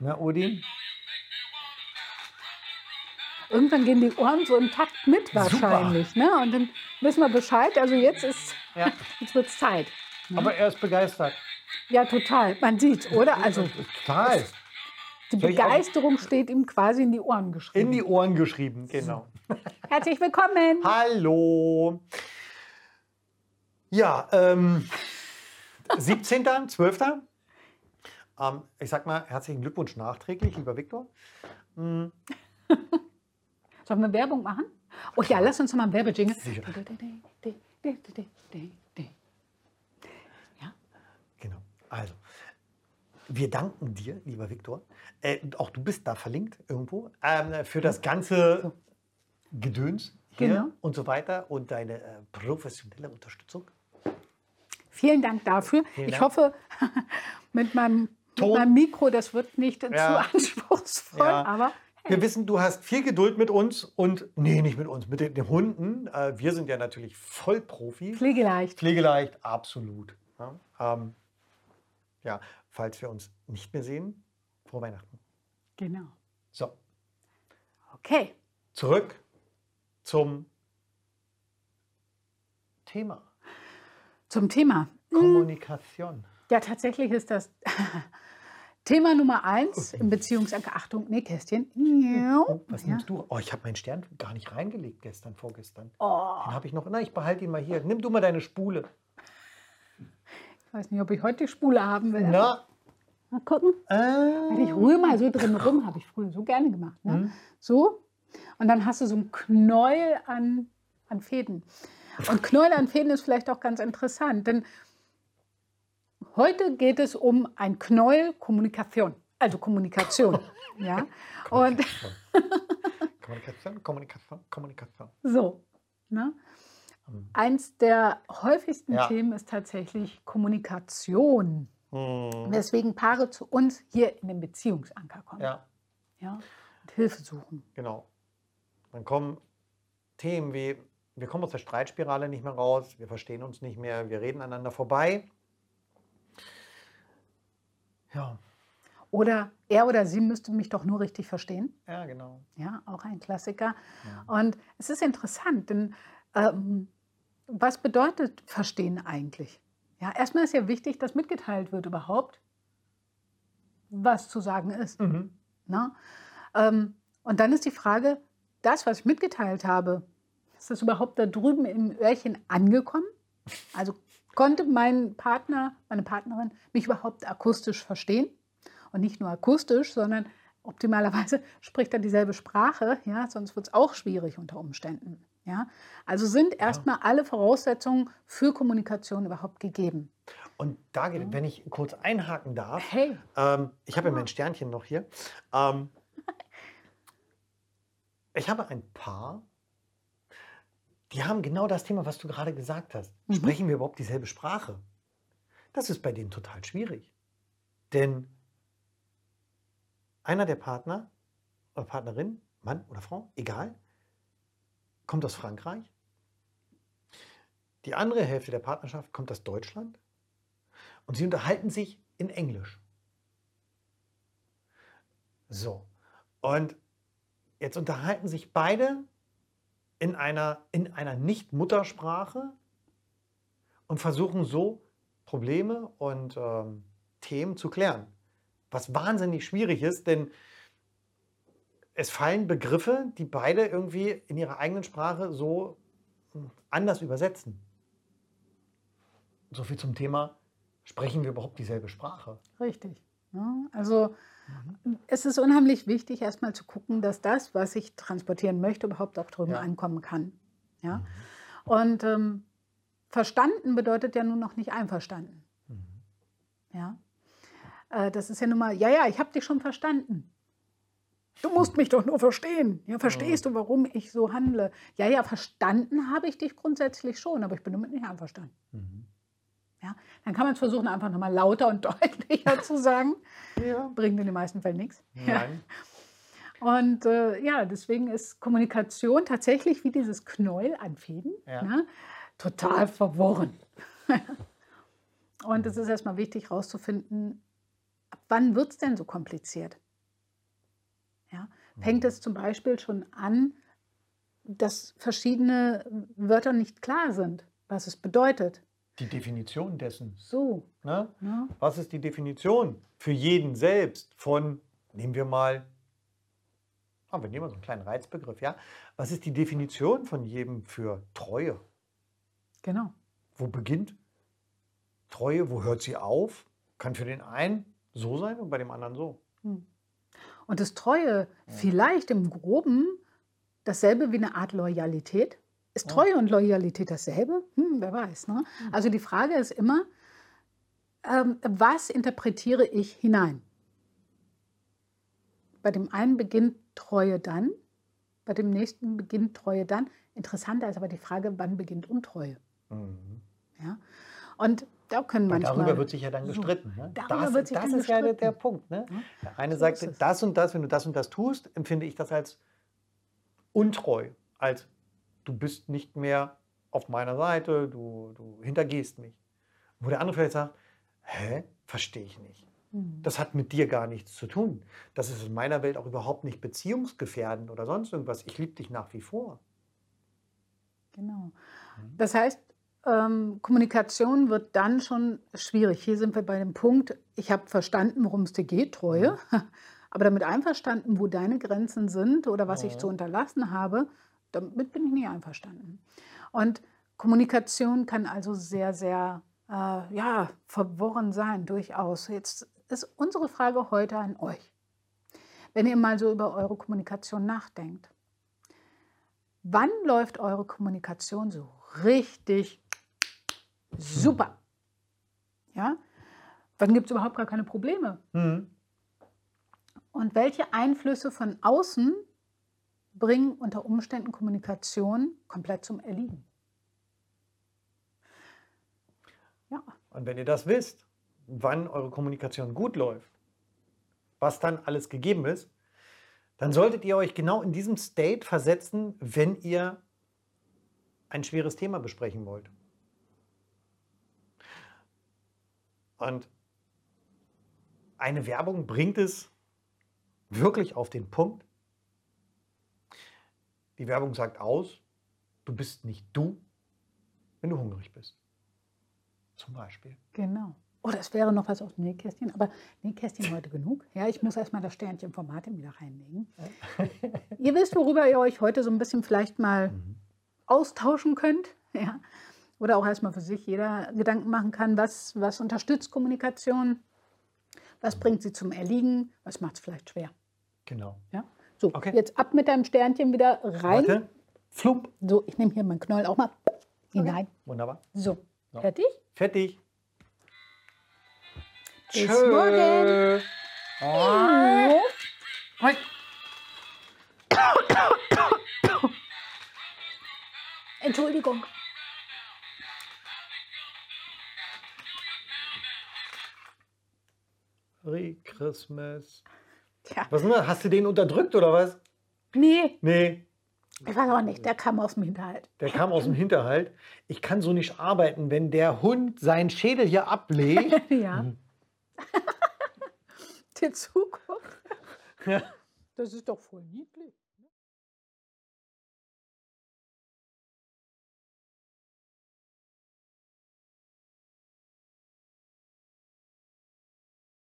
Na, Odin? Irgendwann gehen die Ohren so im Takt mit wahrscheinlich. Ne? Und dann wissen wir Bescheid. Also jetzt ist Ja. jetzt wird's Zeit. Aber er ist begeistert. Ja, total. Man sieht, oder? Also Total. die Begeisterung steht ihm quasi in die Ohren geschrieben. In die Ohren geschrieben, genau. Herzlich willkommen. Hallo. Ja, ähm, 17., 12. Ähm, ich sag mal, herzlichen Glückwunsch nachträglich, lieber Viktor. Sollen wir Werbung machen? Oh ja, lass uns mal einen Werbejingle. Sicher. Ja, Genau. Also, wir danken dir, lieber Viktor. Äh, auch du bist da verlinkt irgendwo ähm, für das ganze Gedöns hier Genau. und so weiter und deine äh, professionelle Unterstützung. vielen Dank dafür. Vielen ich Dank. hoffe, mit meinem, Ton. meinem Mikro, das wird nicht Ja. zu anspruchsvoll, Ja. aber Wir wissen, du hast viel Geduld mit uns und, nee, nicht mit uns, mit den, den Hunden. Äh, wir sind ja natürlich voll Profi. pflegeleicht. Pflegeleicht, absolut. Ja, ähm, ja, falls wir uns nicht mehr sehen, frohe Weihnachten. Genau. So, Okay. zurück zum Thema Zum Thema. Kommunikation. Ja, tatsächlich ist das Thema Nummer eins im Beziehungsanker. Achtung, Nähkästchen. Oh, was Ja. nimmst du? Oh, ich habe meinen Stern gar nicht reingelegt gestern, vorgestern. Oh, Den habe ich noch. Na, ich behalte ihn mal hier. Nimm du mal deine Spule. ich weiß nicht, ob ich heute die Spule haben will. Na, Mal gucken. äh, Ich rühre mal so drin rum, habe ich früher so gerne gemacht. Ne? Mhm. So. Und dann hast du so ein Knäuel an, an Fäden. Und Knäuel an Fäden ist vielleicht auch ganz interessant, denn heute geht es um ein Knäuel Kommunikation. Also Kommunikation. ja. Und Kommunikation, Kommunikation, Kommunikation. so. Ne? Eins der häufigsten Ja. Themen ist tatsächlich Kommunikation. Hm, Weswegen Paare zu uns hier in den Beziehungsanker kommen. Ja, Ja? Und Hilfe suchen. genau. Dann kommen Themen wie, wir kommen aus der Streitspirale nicht mehr raus, wir verstehen uns nicht mehr, wir reden aneinander vorbei. Ja, Oder er oder sie müsste mich doch nur richtig verstehen. ja, genau. Ja, auch ein Klassiker. Und es ist interessant, denn ähm, was bedeutet Verstehen eigentlich? Ja, erstmal ist ja wichtig, dass mitgeteilt wird überhaupt, was zu sagen ist. Mhm. Ne? Ähm, und dann ist die Frage, das, was ich mitgeteilt habe, ist das überhaupt da drüben im Öhrchen angekommen? Also konnte mein Partner, meine Partnerin mich überhaupt akustisch verstehen? Und nicht nur akustisch, sondern optimalerweise spricht er dieselbe Sprache, ja, sonst wird es auch schwierig unter Umständen. Ja? Also sind erstmal alle Voraussetzungen für Kommunikation überhaupt gegeben. Und da, geht- wenn ich kurz einhaken darf, Hey, ähm, ich habe ja mein Sternchen noch hier. Ähm, ich habe ein Paar, die haben genau das Thema, was du gerade gesagt hast. Mhm. Sprechen wir überhaupt dieselbe Sprache? Das ist bei denen total schwierig. Denn einer der Partner oder Partnerin, Mann oder Frau, egal, kommt aus Frankreich. Die andere Hälfte der Partnerschaft kommt aus Deutschland. Und sie unterhalten sich in Englisch. So. Und jetzt unterhalten sich beide in einer, in einer Nicht-Muttersprache und versuchen so Probleme und ähm, Themen zu klären. Was wahnsinnig schwierig ist, denn es fallen Begriffe, die beide irgendwie in ihrer eigenen Sprache so hm, anders übersetzen. So viel zum Thema, sprechen wir überhaupt dieselbe Sprache? Richtig. Ja, also es ist unheimlich wichtig, erstmal zu gucken, dass das, was ich transportieren möchte, überhaupt auch drüben Ja. ankommen kann. Ja? Und ähm, verstanden bedeutet ja nun noch nicht einverstanden. Ja? Äh, das ist ja nun mal, ja, ja, ich habe dich schon verstanden. Du musst mich doch nur verstehen. Ja, verstehst du, warum ich so handle? Ja, ja, verstanden habe ich dich grundsätzlich schon, aber ich bin damit nicht einverstanden. Ja, dann kann man es versuchen, einfach nochmal lauter und deutlicher zu sagen. Ja. Bringt in den meisten Fällen nichts. Nein. Und äh, ja, deswegen ist Kommunikation tatsächlich wie dieses Knäuel an Fäden Ja. ne, total verworren. und es ist erstmal wichtig herauszufinden, ab wann wird es denn so kompliziert? Ja? Fängt es zum Beispiel schon an, dass verschiedene Wörter nicht klar sind, was es bedeutet. Die Definition dessen. So. Ne? Ja? Was ist die Definition für jeden selbst von, nehmen wir mal, ah, wir nehmen mal so einen kleinen Reizbegriff, ja? Was ist die Definition von jedem für Treue? Genau. Wo beginnt Treue, wo hört sie auf? Kann für den einen so sein und bei dem anderen so. Hm. Und das Treue vielleicht im Groben dasselbe wie eine Art Loyalität. Ist. Treue und Loyalität dasselbe? Hm, wer weiß. Ne? Also die Frage ist immer, ähm, was interpretiere ich hinein? Bei dem einen beginnt Treue dann, bei dem nächsten beginnt Treue dann. Interessanter ist aber die Frage, wann beginnt Untreue? Mhm. Ja? Und da können Und manchmal... darüber wird sich ja dann gestritten. Ne? darüber das wird sich das dann ist ja der, gestritten. Punkt. Ne? Der eine so sagt, das und das, wenn du das und das tust, empfinde ich das als untreu. Als du bist nicht mehr auf meiner Seite, du, du hintergehst mich. Wo der andere vielleicht sagt, hä, verstehe ich nicht. Hm. Das hat mit dir gar nichts zu tun. Das ist in meiner Welt auch überhaupt nicht beziehungsgefährdend oder sonst irgendwas. Ich liebe dich nach wie vor. Genau. Mhm. Das heißt, ähm, Kommunikation wird dann schon schwierig. Hier sind wir bei dem Punkt, ich habe verstanden, worum es dir geht, Treue, aber damit einverstanden, wo deine Grenzen sind oder was ich Mhm. zu unterlassen habe, damit bin ich nicht einverstanden. Und Kommunikation kann also sehr, sehr äh, ja, verworren sein, durchaus. Jetzt ist unsere Frage heute an euch. Wenn ihr mal so über eure Kommunikation nachdenkt, wann läuft eure Kommunikation so richtig super? Ja? Wann gibt es überhaupt gar keine Probleme? Mhm. Und welche Einflüsse von außen bringen unter Umständen Kommunikation komplett zum Erliegen? Ja, Und wenn ihr das wisst, wann eure Kommunikation gut läuft, was dann alles gegeben ist, dann solltet ihr euch genau in diesem State versetzen, wenn ihr ein schweres Thema besprechen wollt. Und eine Werbung bringt es wirklich auf den Punkt. Die Werbung sagt aus, du bist nicht du, wenn du hungrig bist. Zum Beispiel. genau. Oh, das wäre noch was aus dem Nähkästchen, aber Nähkästchen heute genug. Ja, ich muss erstmal das Sternchen vom Martin wieder reinlegen. ihr wisst, worüber ihr euch heute so ein bisschen vielleicht mal austauschen könnt. Ja? Oder auch erstmal für sich jeder Gedanken machen kann, was, was unterstützt Kommunikation, was bringt sie zum Erliegen, was macht es vielleicht schwer. Genau. Ja? So, Okay. jetzt ab mit deinem Sternchen wieder rein. Warte. Flump. So, ich nehme hier meinen Knoll auch mal hinein. Wunderbar. So, So. fertig? Fertig. Bis morgen. Ah. Hoi. Entschuldigung. Merry Christmas. Tja, Was denn? Hast du den unterdrückt oder was? nee, Nee, ich weiß auch nicht, der kam aus dem Hinterhalt. der kam aus dem Hinterhalt. Ich kann so nicht arbeiten, wenn der Hund seinen Schädel hier ablegt. Ja. Mhm. Die Zukunft. Ja. Das ist doch voll niedlich.